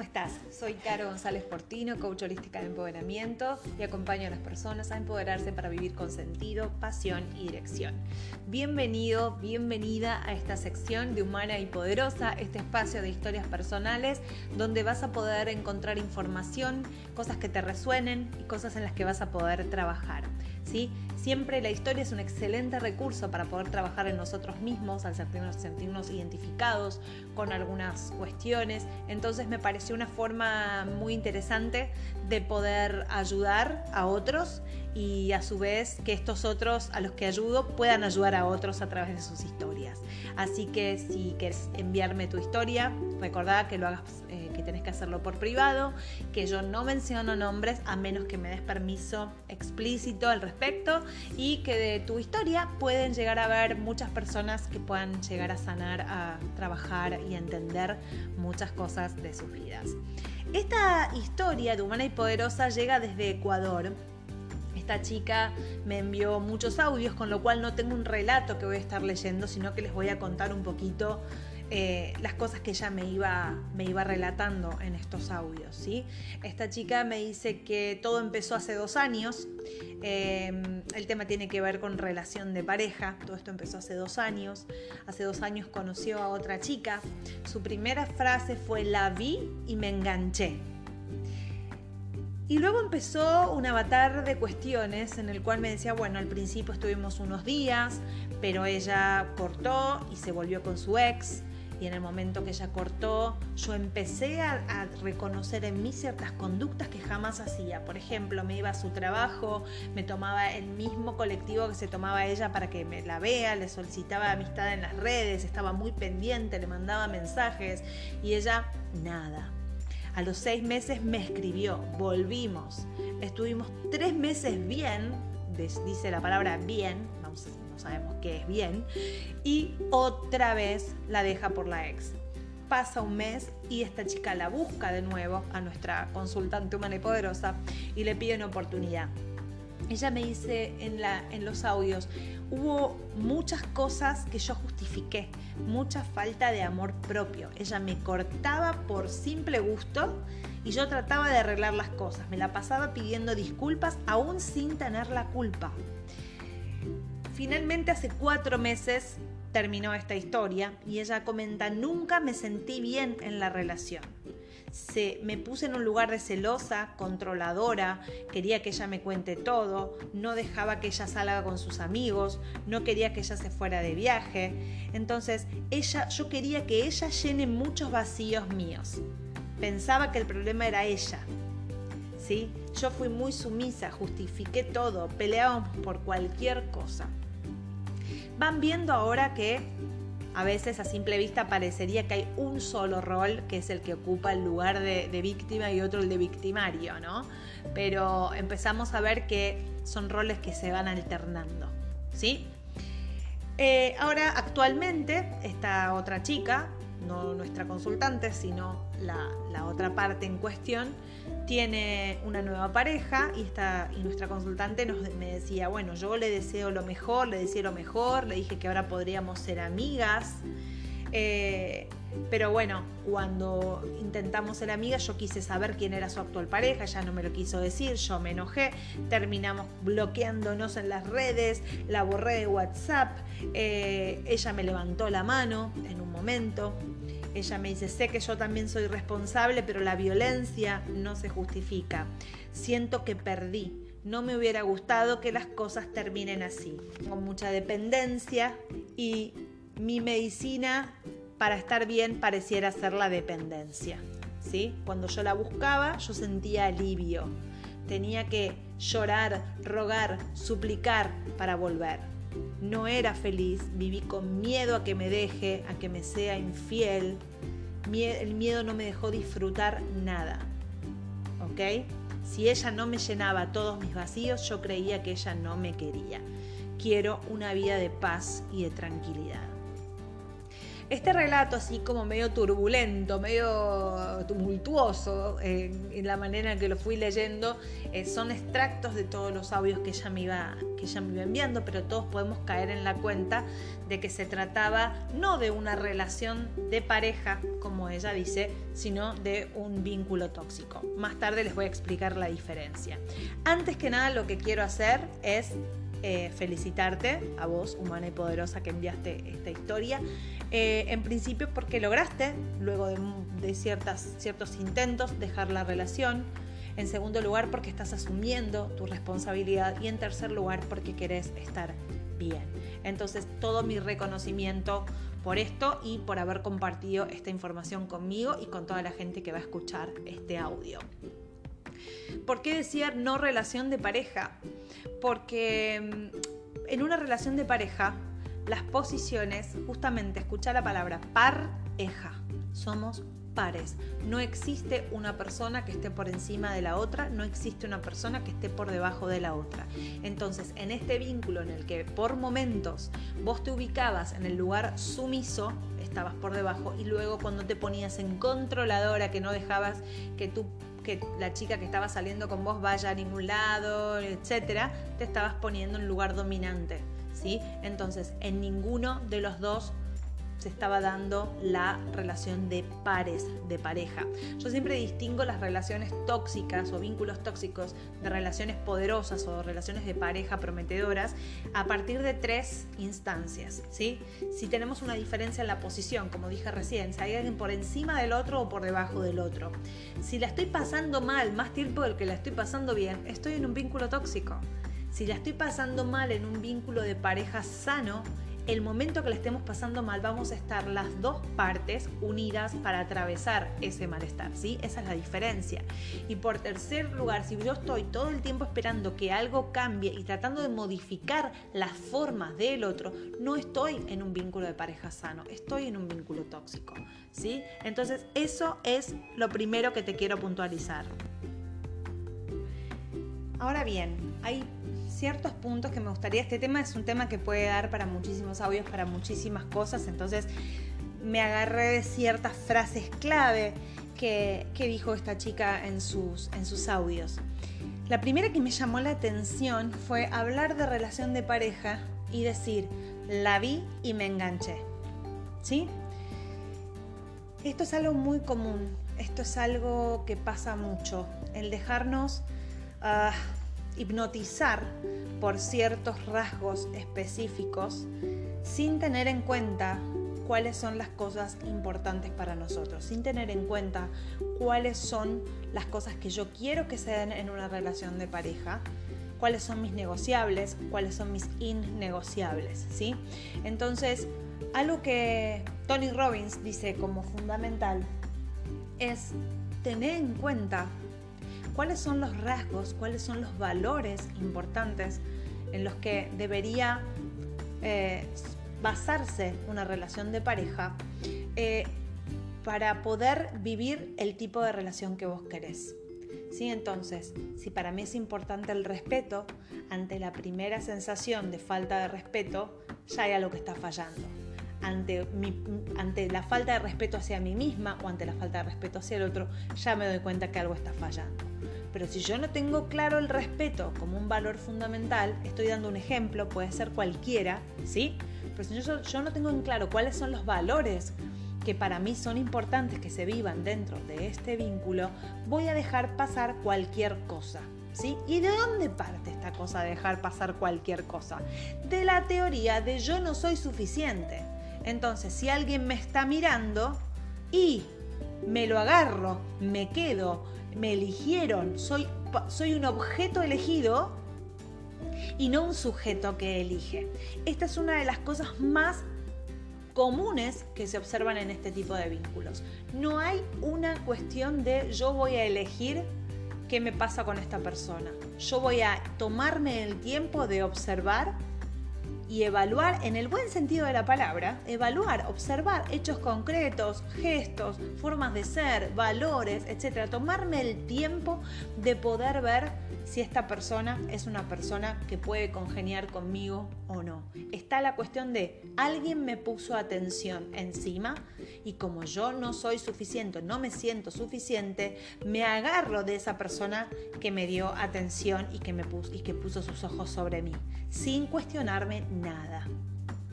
¿cómo estás? Soy Caro González Portino, coach holística de empoderamiento y acompaño a las personas a empoderarse para vivir con sentido, pasión y dirección. Bienvenido, bienvenida a esta sección de Humana y Poderosa, este espacio de historias personales donde vas a poder encontrar información, cosas que te resuenen y cosas en las que vas a poder trabajar. ¿Sí? Siempre la historia es un excelente recurso para poder trabajar en nosotros mismos, al sentirnos, sentirnos identificados con algunas cuestiones. Entonces me pareció una forma muy interesante de poder ayudar a otros y a su vez que estos otros a los que ayudo puedan ayudar a otros a través de sus historias. Así que si quieres enviarme tu historia, recordá que lo hagas, eh, que tenés que hacerlo por privado, que yo no menciono nombres a menos que me des permiso explícito al respecto y que de tu historia pueden llegar a ver muchas personas que puedan llegar a sanar, a trabajar y a entender muchas cosas de sus vidas. Esta historia de Humana y Poderosa llega desde Ecuador esta chica me envió muchos audios, con lo cual no tengo un relato que voy a estar leyendo, sino que les voy a contar un poquito eh, las cosas que ella me iba, me iba relatando en estos audios. ¿sí? Esta chica me dice que todo empezó hace dos años. Em, el tema tiene que ver con relación de pareja. Todo esto empezó hace dos años. Hace dos años conoció a otra chica. Su primera frase fue la vi y me enganché. Y luego empezó un avatar de cuestiones en el cual me decía, bueno, al principio estuvimos unos días, pero ella cortó y se volvió con su ex. Y en el momento que ella cortó, yo empecé a, reconocer en mí ciertas conductas que jamás hacía. Por ejemplo, me iba a su trabajo, me tomaba el mismo colectivo que se tomaba ella para que me la vea, le solicitaba amistad en las redes, estaba muy pendiente, le mandaba mensajes y ella nada a los seis meses me escribió, volvimos. Estuvimos tres meses bien, dice la palabra bien, sabemos qué es bien, y otra vez la deja por la ex. Pasa un mes y esta chica la busca de nuevo a nuestra consultante humana y poderosa y le pide una oportunidad. Ella me dice en, la, en los audios, hubo muchas cosas que yo justifiqué, mucha falta de amor propio. Ella me cortaba por simple gusto y yo trataba de arreglar las cosas. Me la pasaba pidiendo disculpas aún sin tener la culpa. Finalmente hace cuatro meses terminó esta historia y ella comenta, nunca me sentí bien en la relación se, me puse en un lugar de celosa, controladora, quería que ella me cuente todo, no dejaba que ella salga con sus amigos, no quería que ella se fuera de viaje. Entonces, ella, yo quería que ella llene muchos vacíos míos. Pensaba que el problema era ella. ¿Sí? Yo fui muy sumisa, justifiqué todo, peleábamos por cualquier cosa. Van viendo ahora que a veces a simple vista parecería que hay un solo rol que es el que ocupa el lugar de, víctima y otro el de victimario, ¿no? Pero empezamos a ver que son roles que se van alternando, ¿sí? Eh, ahora, actualmente, esta otra chica, no nuestra consultante, sino la, otra parte en cuestión, tiene una nueva pareja y, esta, y nuestra consultante nos, me decía, bueno, yo le deseo lo mejor, le deseo lo mejor, le dije que ahora podríamos ser amigas. Eh, pero bueno, cuando intentamos ser amigas, yo quise saber quién era su actual pareja, ella no me lo quiso decir, yo me enojé, terminamos bloqueándonos en las redes, la borré de WhatsApp, eh, ella me levantó la mano en un momento, ella me dice, sé que yo también soy responsable, pero la violencia no se justifica. Siento que perdí. No me hubiera gustado que las cosas terminen así. Con mucha dependencia y mi medicina para estar bien pareciera ser la dependencia. ¿sí? Cuando yo la buscaba, yo sentía alivio. Tenía que llorar, rogar, suplicar para volver no era feliz, viví con miedo a que me deje, a que me sea infiel. El miedo no me dejó disfrutar nada. ¿Ok? Si ella no me llenaba todos mis vacíos, yo creía que ella no me quería. Quiero una vida de paz y de tranquilidad. Este relato, así como medio turbulento, medio tumultuoso, en la manera en que lo fui leyendo, eh, son extractos de todos los audios que ella, me iba, que ella me iba enviando, pero todos podemos caer en la cuenta de que se trataba no de una relación de pareja, como ella dice, sino de un vínculo tóxico. Más tarde les voy a explicar la diferencia. Antes que nada, lo que quiero hacer es eh, felicitarte a vos, humana y poderosa, que enviaste esta historia. Eh, en principio porque lograste, luego de, ciertas, ciertos intentos, dejar la relación. En segundo lugar porque estás asumiendo tu responsabilidad. Y en tercer lugar porque querés estar bien. Entonces todo mi reconocimiento por esto y por haber compartido esta información conmigo y con toda la gente que va a escuchar este audio. ¿Por qué decía no relación de pareja? Porque mm, en una relación de pareja, las posiciones, justamente escucha la palabra pareja, somos pares. No existe una persona que esté por encima de la otra, no existe una persona que esté por debajo de la otra. Entonces, en este vínculo en el que por momentos vos te ubicabas en el lugar sumiso, estabas por debajo, y luego cuando te ponías en controladora, que no dejabas que tú que la chica que estaba saliendo con vos vaya a ningún lado, etcétera, te estabas poniendo en lugar dominante, ¿sí? Entonces, en ninguno de los dos se estaba dando la relación de pares, de pareja. Yo siempre distingo las relaciones tóxicas o vínculos tóxicos de relaciones poderosas o relaciones de pareja prometedoras a partir de tres instancias. ¿sí? Si tenemos una diferencia en la posición, como dije recién, si hay alguien por encima del otro o por debajo del otro. Si la estoy pasando mal más tiempo del que la estoy pasando bien, estoy en un vínculo tóxico. Si la estoy pasando mal en un vínculo de pareja sano, el momento que le estemos pasando mal, vamos a estar las dos partes unidas para atravesar ese malestar, ¿sí? Esa es la diferencia. Y por tercer lugar, si yo estoy todo el tiempo esperando que algo cambie y tratando de modificar las formas del otro, no estoy en un vínculo de pareja sano, estoy en un vínculo tóxico, ¿sí? Entonces, eso es lo primero que te quiero puntualizar. Ahora bien, hay ciertos puntos que me gustaría. Este tema es un tema que puede dar para muchísimos audios, para muchísimas cosas. Entonces me agarré de ciertas frases clave que, dijo esta chica en sus, en sus audios. La primera que me llamó la atención fue hablar de relación de pareja y decir, la vi y me enganché. ¿Sí? Esto es algo muy común, esto es algo que pasa mucho, el dejarnos ah, hipnotizar por ciertos rasgos específicos sin tener en cuenta cuáles son las cosas importantes para nosotros, sin tener en cuenta cuáles son las cosas que yo quiero que se den en una relación de pareja, cuáles son mis negociables, cuáles son mis innegociables, ¿sí? Entonces, algo que Tony Robbins dice como fundamental es tener en cuenta cuáles son los rasgos, cuáles son los valores importantes en los que debería eh, basarse una relación de pareja eh, para poder vivir el tipo de relación que vos querés. ¿Sí? Entonces, si para mí es importante el respeto, ante la primera sensación de falta de respeto, ya hay algo que está fallando. Ante, ante la falta de respeto hacia mí misma o ante la falta de respeto hacia el otro, ya me doy cuenta que algo está fallando. Pero si yo no tengo claro el respeto como un valor fundamental, estoy dando un ejemplo, puede ser cualquiera, ¿sí? Pero si yo, yo no tengo en claro cuáles son los valores que para mí son importantes que se vivan dentro de este vínculo, voy a dejar pasar cualquier cosa. ¿Sí? ¿Y de dónde parte esta cosa de dejar pasar cualquier cosa? De la teoría de yo no soy suficiente. Entonces, si alguien me está mirando y me lo agarro, me quedo, me eligieron, soy, soy un objeto elegido y no un sujeto que elige. Esta es una de las cosas más comunes que se observan en este tipo de vínculos. No hay una cuestión de yo voy a elegir qué me pasa con esta persona. Yo voy a tomarme el tiempo de observar y evaluar en el buen sentido de la palabra, evaluar, observar hechos concretos, gestos, formas de ser, valores, etc. Tomarme el tiempo de poder ver si esta persona es una persona que puede congeniar conmigo o no. Está la cuestión de alguien me puso atención encima y como yo no soy suficiente, no me siento suficiente, me agarro de esa persona que me dio atención y que me puso y que puso sus ojos sobre mí, sin cuestionarme nada.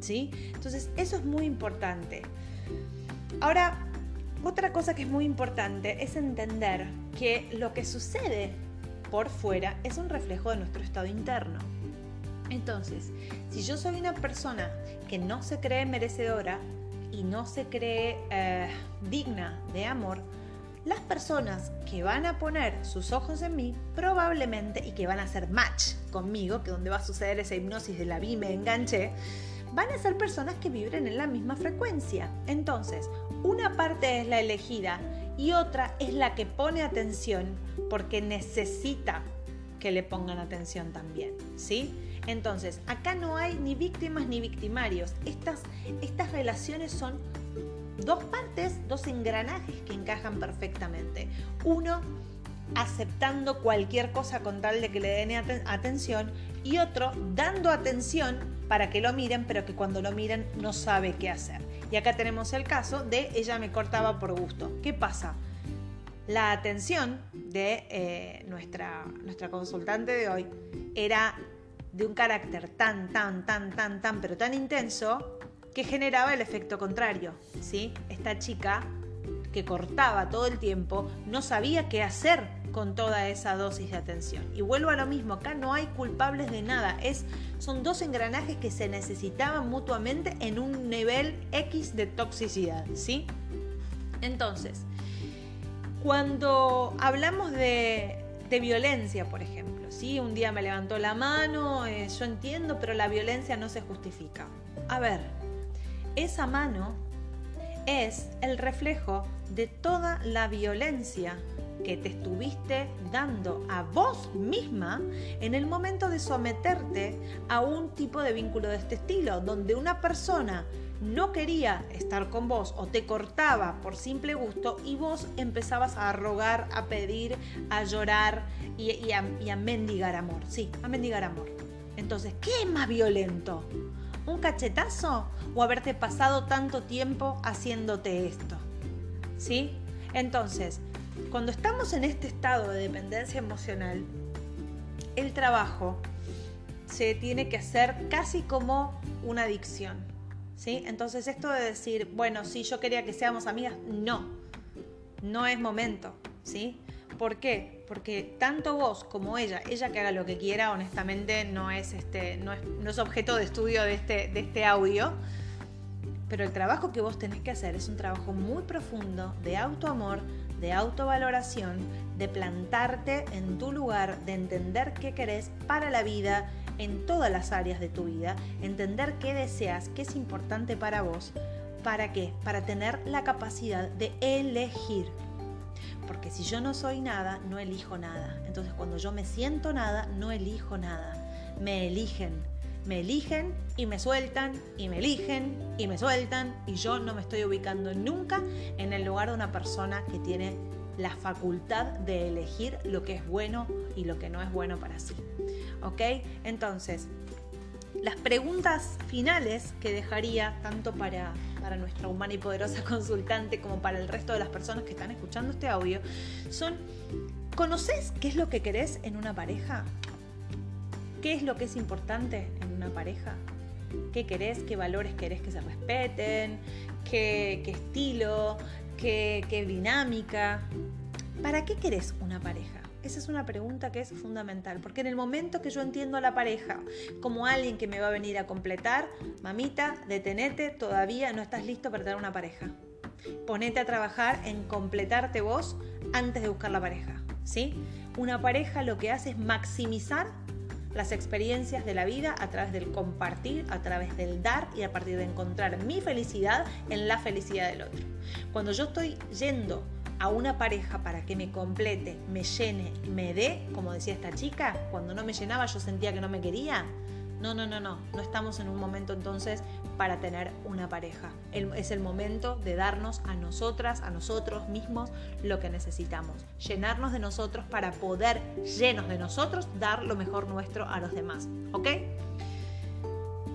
¿Sí? Entonces, eso es muy importante. Ahora, otra cosa que es muy importante es entender que lo que sucede por fuera es un reflejo de nuestro estado interno. Entonces, si yo soy una persona que no se cree merecedora y no se cree eh, digna de amor, las personas que van a poner sus ojos en mí probablemente y que van a hacer match conmigo, que donde va a suceder esa hipnosis de la vi me enganché, van a ser personas que vibren en la misma frecuencia. Entonces, una parte es la elegida y otra es la que pone atención porque necesita que le pongan atención también, ¿sí? Entonces, acá no hay ni víctimas ni victimarios. Estas, estas relaciones son dos partes, dos engranajes que encajan perfectamente. Uno aceptando cualquier cosa con tal de que le den atención y otro dando atención para que lo miren, pero que cuando lo miren no sabe qué hacer. Y acá tenemos el caso de ella me cortaba por gusto. ¿Qué pasa? La atención de eh, nuestra, nuestra consultante de hoy era de un carácter tan, tan, tan, tan, tan, pero tan intenso que generaba el efecto contrario. ¿sí? Esta chica que cortaba todo el tiempo no sabía qué hacer con toda esa dosis de atención. Y vuelvo a lo mismo, acá no hay culpables de nada, es, son dos engranajes que se necesitaban mutuamente en un nivel X de toxicidad, ¿sí? Entonces, cuando hablamos de, violencia, por ejemplo, ¿sí? Un día me levantó la mano, eh, yo entiendo, pero la violencia no se justifica. A ver, esa mano es el reflejo de toda la violencia que te estuviste dando a vos misma en el momento de someterte a un tipo de vínculo de este estilo, donde una persona no quería estar con vos o te cortaba por simple gusto y vos empezabas a rogar, a pedir, a llorar y, a, y a mendigar amor. Sí, a mendigar amor. Entonces, ¿qué es más violento? ¿Un cachetazo o haberte pasado tanto tiempo haciéndote esto? ¿Sí? Entonces, cuando estamos en este estado de dependencia emocional, el trabajo se tiene que hacer casi como una adicción. ¿sí? Entonces esto de decir, bueno, si yo quería que seamos amigas, no, no es momento. ¿sí? ¿Por qué? Porque tanto vos como ella, ella que haga lo que quiera, honestamente no es, este, no es, no es objeto de estudio de este, de este audio. Pero el trabajo que vos tenés que hacer es un trabajo muy profundo de autoamor, de autovaloración, de plantarte en tu lugar, de entender qué querés para la vida en todas las áreas de tu vida, entender qué deseas, qué es importante para vos. ¿Para qué? Para tener la capacidad de elegir. Porque si yo no soy nada, no elijo nada. Entonces cuando yo me siento nada, no elijo nada. Me eligen. Me eligen y me sueltan y me eligen y me sueltan y yo no me estoy ubicando nunca en el lugar de una persona que tiene la facultad de elegir lo que es bueno y lo que no es bueno para sí. ¿Ok? Entonces, las preguntas finales que dejaría tanto para, para nuestra humana y poderosa consultante como para el resto de las personas que están escuchando este audio son, ¿conoces qué es lo que querés en una pareja? ¿Qué es lo que es importante en una pareja? ¿Qué querés? ¿Qué valores querés que se respeten? ¿Qué, estilo? ¿Qué, ¿Qué dinámica? ¿Para qué querés una pareja? Esa es una pregunta que es fundamental, porque en el momento que yo entiendo a la pareja como alguien que me va a venir a completar, mamita, detenete, todavía no estás listo para tener una pareja. Ponete a trabajar en completarte vos antes de buscar la pareja, ¿sí? Una pareja lo que hace es maximizar las experiencias de la vida a través del compartir, a través del dar y a partir de encontrar mi felicidad en la felicidad del otro. Cuando yo estoy yendo a una pareja para que me complete, me llene, me dé, como decía esta chica, cuando no me llenaba yo sentía que no me quería, No, no, no, no. No estamos en un momento entonces para tener una pareja. es el momento de darnos a nosotras, a nosotros mismos, lo que necesitamos. Llenarnos de nosotros para poder, llenos de nosotros, dar lo mejor nuestro a los demás. ¿Ok?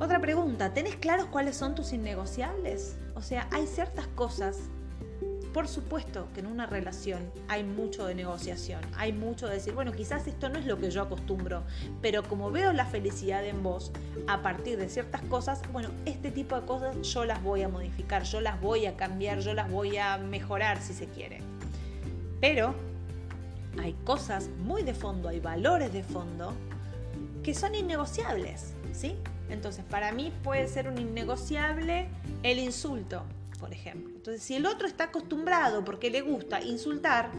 Otra pregunta, ¿tenés claros cuáles son tus innegociables? O sea, hay ciertas cosas por supuesto que en una relación hay mucho de negociación, hay mucho de decir, bueno, quizás esto no es lo que yo acostumbro, pero como veo la felicidad en vos a partir de ciertas cosas, bueno, este tipo de cosas yo las voy a modificar, yo las voy a cambiar, yo las voy a mejorar si se quiere. Pero hay cosas muy de fondo, hay valores de fondo que son innegociables, ¿sí? Entonces, para mí puede ser un innegociable el insulto, por ejemplo. Entonces, si el otro está acostumbrado porque le gusta insultar,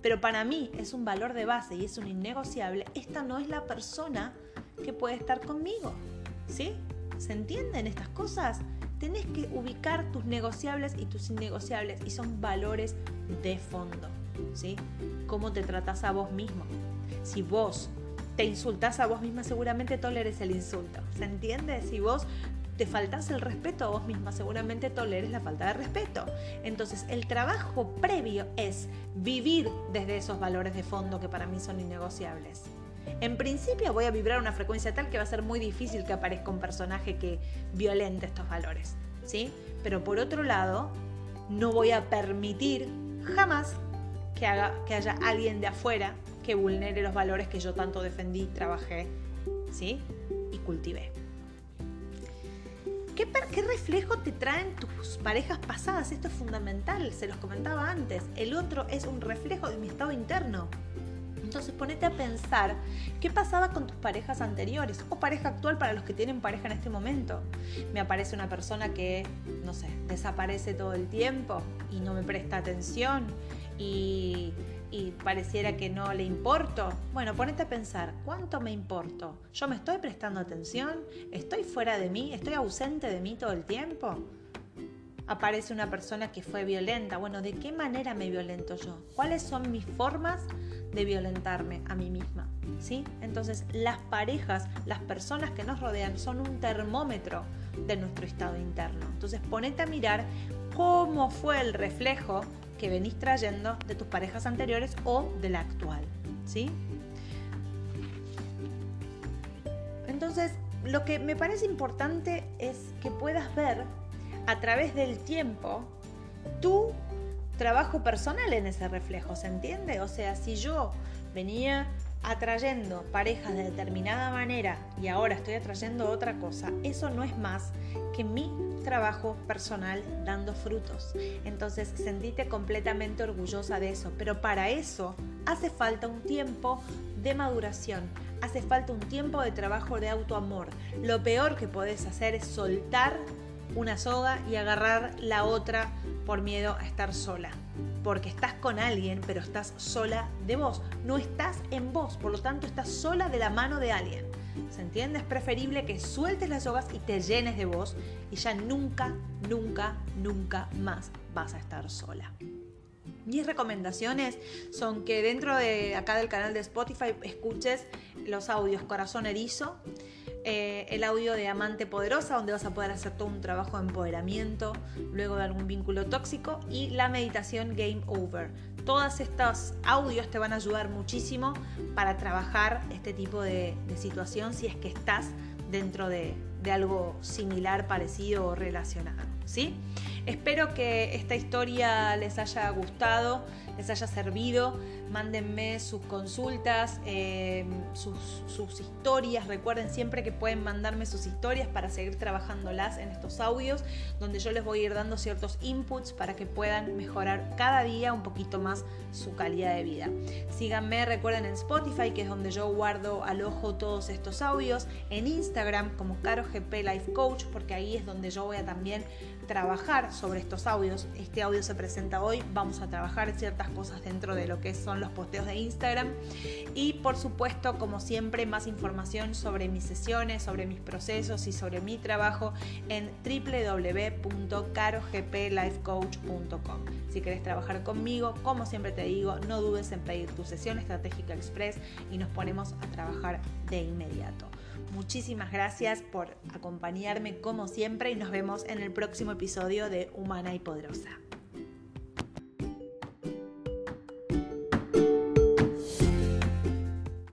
pero para mí es un valor de base y es un innegociable, esta no es la persona que puede estar conmigo. ¿Sí? ¿Se entienden estas cosas? Tenés que ubicar tus negociables y tus innegociables y son valores de fondo. ¿Sí? ¿Cómo te tratas a vos mismo? Si vos te insultas a vos misma, seguramente toleres el insulto. ¿Se entiende? Si vos te faltas el respeto a vos misma, seguramente toleres la falta de respeto. Entonces, el trabajo previo es vivir desde esos valores de fondo que para mí son innegociables. En principio voy a vibrar una frecuencia tal que va a ser muy difícil que aparezca un personaje que violente estos valores, ¿sí? Pero por otro lado, no voy a permitir jamás que, haga, que haya alguien de afuera que vulnere los valores que yo tanto defendí, trabajé, ¿sí? Y cultivé. ¿Qué, reflejo te traen tus parejas pasadas? Esto es fundamental, se los comentaba antes. El otro es un reflejo de mi estado interno. Entonces ponete a pensar qué pasaba con tus parejas anteriores o pareja actual para los que tienen pareja en este momento. Me aparece una persona que, no sé, desaparece todo el tiempo y no me presta atención y y pareciera que no le importo. Bueno, ponete a pensar, ¿cuánto me importo? ¿Yo me estoy prestando atención? ¿Estoy fuera de mí? ¿Estoy ausente de mí todo el tiempo? Aparece una persona que fue violenta. Bueno, ¿de qué manera me violento yo? ¿Cuáles son mis formas de violentarme a mí misma? ¿Sí? Entonces, las parejas, las personas que nos rodean son un termómetro de nuestro estado interno. Entonces, ponete a mirar cómo fue el reflejo que venís trayendo de tus parejas anteriores o de la actual, ¿sí? Entonces, lo que me parece importante es que puedas ver a través del tiempo tu trabajo personal en ese reflejo, ¿se entiende? O sea, si yo venía atrayendo parejas de determinada manera y ahora estoy atrayendo otra cosa, eso no es más que mi trabajo personal dando frutos. Entonces, sentite completamente orgullosa de eso, pero para eso hace falta un tiempo de maduración, hace falta un tiempo de trabajo de autoamor. Lo peor que podés hacer es soltar una soga y agarrar la otra por miedo a estar sola porque estás con alguien, pero estás sola de vos. No estás en vos, por lo tanto estás sola de la mano de alguien. ¿Se entiende? Es preferible que sueltes las hojas y te llenes de vos y ya nunca, nunca, nunca más vas a estar sola. Mis recomendaciones son que dentro de acá del canal de Spotify escuches los audios Corazón Erizo, eh, el audio de Amante Poderosa, donde vas a poder hacer todo un trabajo de empoderamiento luego de algún vínculo tóxico, y la meditación Game Over. Todos estos audios te van a ayudar muchísimo para trabajar este tipo de, situación si es que estás dentro de, de algo similar, parecido o relacionado. ¿sí? Espero que esta historia les haya gustado les haya servido. Mándenme sus consultas, em, sus, sus, historias. Recuerden siempre que pueden mandarme sus historias para seguir trabajándolas en estos audios, donde yo les voy a ir dando ciertos inputs para que puedan mejorar cada día un poquito más su calidad de vida. Síganme, recuerden en Spotify, que es donde yo guardo al ojo todos estos audios. En Instagram como CaroGP Life Coach, porque ahí es donde yo voy a también trabajar sobre estos audios. Este audio se presenta hoy, vamos a trabajar ciertas cosas dentro de lo que son los posteos de Instagram y por supuesto, como siempre, más información sobre mis sesiones, sobre mis procesos y sobre mi trabajo en www.carogplifecoach.com. Si querés trabajar conmigo, como siempre te digo, no dudes en pedir tu sesión estratégica express y nos ponemos a trabajar de inmediato. Muchísimas gracias por acompañarme como siempre y nos vemos en el próximo episodio de Humana y Poderosa.